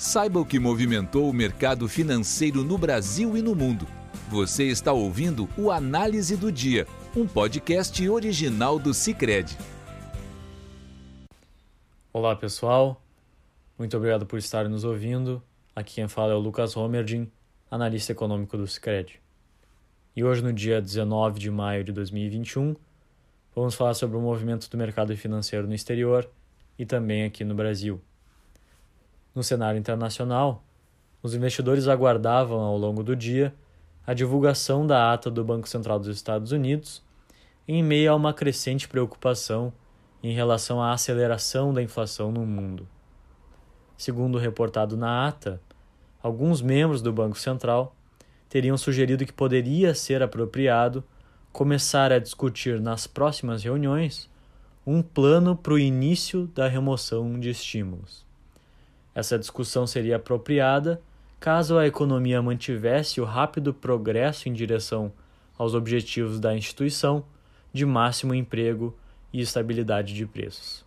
Saiba o que movimentou o mercado financeiro no Brasil e no mundo. Você está ouvindo o Análise do Dia, um podcast original do Cicred. Olá pessoal, muito obrigado por estar nos ouvindo. Aqui quem fala é o Lucas Romerdin, analista econômico do Cicred. E hoje, no dia 19 de maio de 2021, vamos falar sobre o movimento do mercado financeiro no exterior e também aqui no Brasil. No cenário internacional, os investidores aguardavam ao longo do dia a divulgação da ata do Banco Central dos Estados Unidos, em meio a uma crescente preocupação em relação à aceleração da inflação no mundo. Segundo reportado na ata, alguns membros do Banco Central teriam sugerido que poderia ser apropriado começar a discutir nas próximas reuniões um plano para o início da remoção de estímulos. Essa discussão seria apropriada caso a economia mantivesse o rápido progresso em direção aos objetivos da instituição de máximo emprego e estabilidade de preços.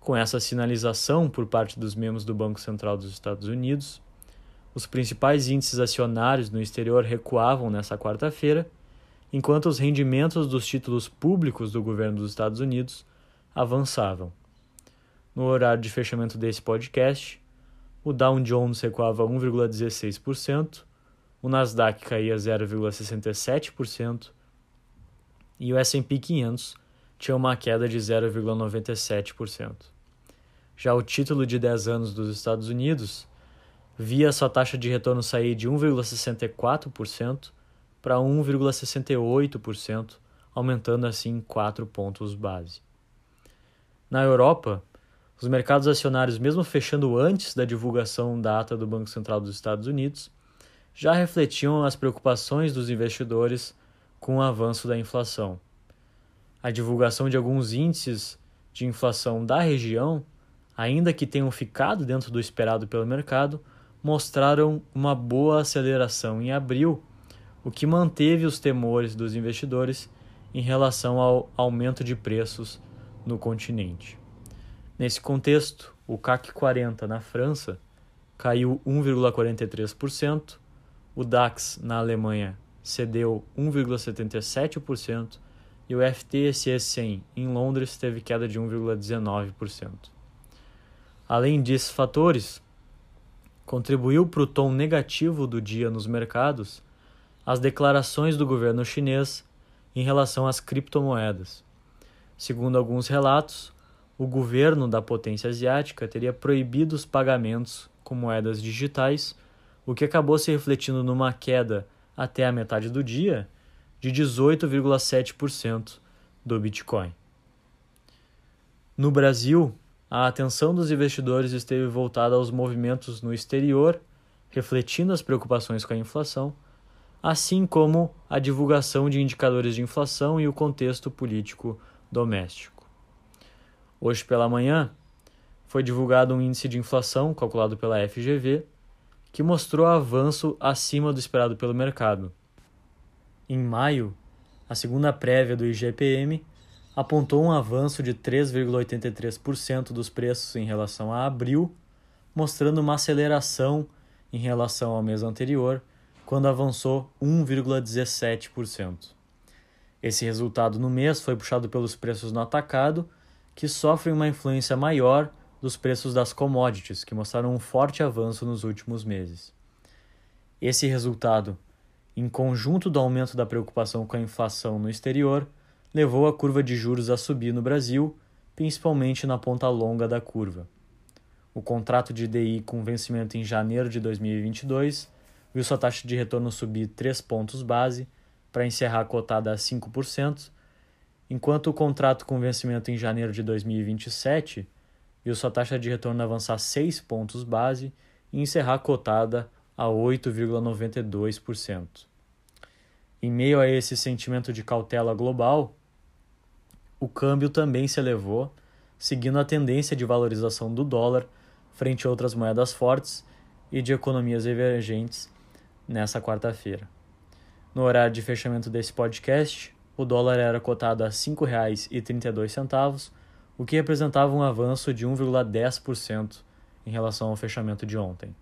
Com essa sinalização por parte dos membros do Banco Central dos Estados Unidos, os principais índices acionários no exterior recuavam nesta quarta-feira, enquanto os rendimentos dos títulos públicos do governo dos Estados Unidos avançavam. No horário de fechamento desse podcast, o Dow Jones recuava 1,16%, o Nasdaq caía 0,67% e o S&P 500 tinha uma queda de 0,97%. Já o título de 10 anos dos Estados Unidos via sua taxa de retorno sair de 1,64% para 1,68%, aumentando assim 4 pontos base. Na Europa, os mercados acionários, mesmo fechando antes da divulgação da ata do Banco Central dos Estados Unidos, já refletiam as preocupações dos investidores com o avanço da inflação. A divulgação de alguns índices de inflação da região, ainda que tenham ficado dentro do esperado pelo mercado, mostraram uma boa aceleração em abril, o que manteve os temores dos investidores em relação ao aumento de preços no continente. Nesse contexto, o CAC 40 na França caiu 1,43%, o DAX na Alemanha cedeu 1,77% e o FTSE 100 em Londres teve queda de 1,19%. Além desses fatores, contribuiu para o tom negativo do dia nos mercados as declarações do governo chinês em relação às criptomoedas. Segundo alguns relatos, o governo da potência asiática teria proibido os pagamentos com moedas digitais, o que acabou se refletindo numa queda até a metade do dia de 18,7% do Bitcoin. No Brasil, a atenção dos investidores esteve voltada aos movimentos no exterior, refletindo as preocupações com a inflação, assim como a divulgação de indicadores de inflação e o contexto político doméstico. Hoje pela manhã, foi divulgado um índice de inflação calculado pela FGV, que mostrou avanço acima do esperado pelo mercado. Em maio, a segunda prévia do IGPM apontou um avanço de 3,83% dos preços em relação a abril, mostrando uma aceleração em relação ao mês anterior, quando avançou 1,17%. Esse resultado no mês foi puxado pelos preços no atacado, que sofrem uma influência maior dos preços das commodities, que mostraram um forte avanço nos últimos meses. Esse resultado, em conjunto do aumento da preocupação com a inflação no exterior, levou a curva de juros a subir no Brasil, principalmente na ponta longa da curva. O contrato de DI com vencimento em janeiro de 2022 viu sua taxa de retorno subir 3 pontos base para encerrar cotada a 5%, enquanto o contrato com vencimento em janeiro de 2027 viu sua taxa de retorno avançar 6 pontos base e encerrar cotada a 8,92%. Em meio a esse sentimento de cautela global, o câmbio também se elevou, seguindo a tendência de valorização do dólar frente a outras moedas fortes e de economias emergentes nessa quarta-feira. No horário de fechamento desse podcast, o dólar era cotado a R$ 5,32, o que representava um avanço de 1,10% em relação ao fechamento de ontem.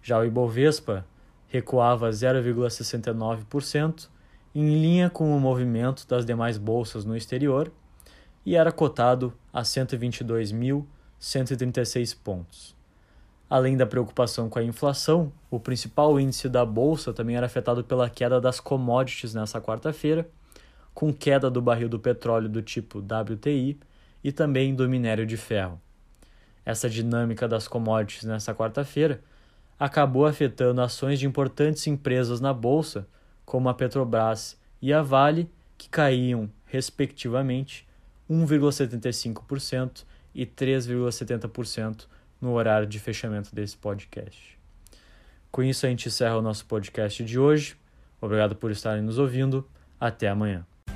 Já o Ibovespa recuava 0,69%, em linha com o movimento das demais bolsas no exterior, e era cotado a 122.136 pontos. Além da preocupação com a inflação, o principal índice da bolsa também era afetado pela queda das commodities nessa quarta-feira, com queda do barril do petróleo do tipo WTI e também do minério de ferro. Essa dinâmica das commodities nessa quarta-feira acabou afetando ações de importantes empresas na bolsa, como a Petrobras e a Vale, que caíam, respectivamente, 1,75% e 3,70% no horário de fechamento desse podcast. Com isso, a gente encerra o nosso podcast de hoje. Obrigado por estarem nos ouvindo. Até amanhã.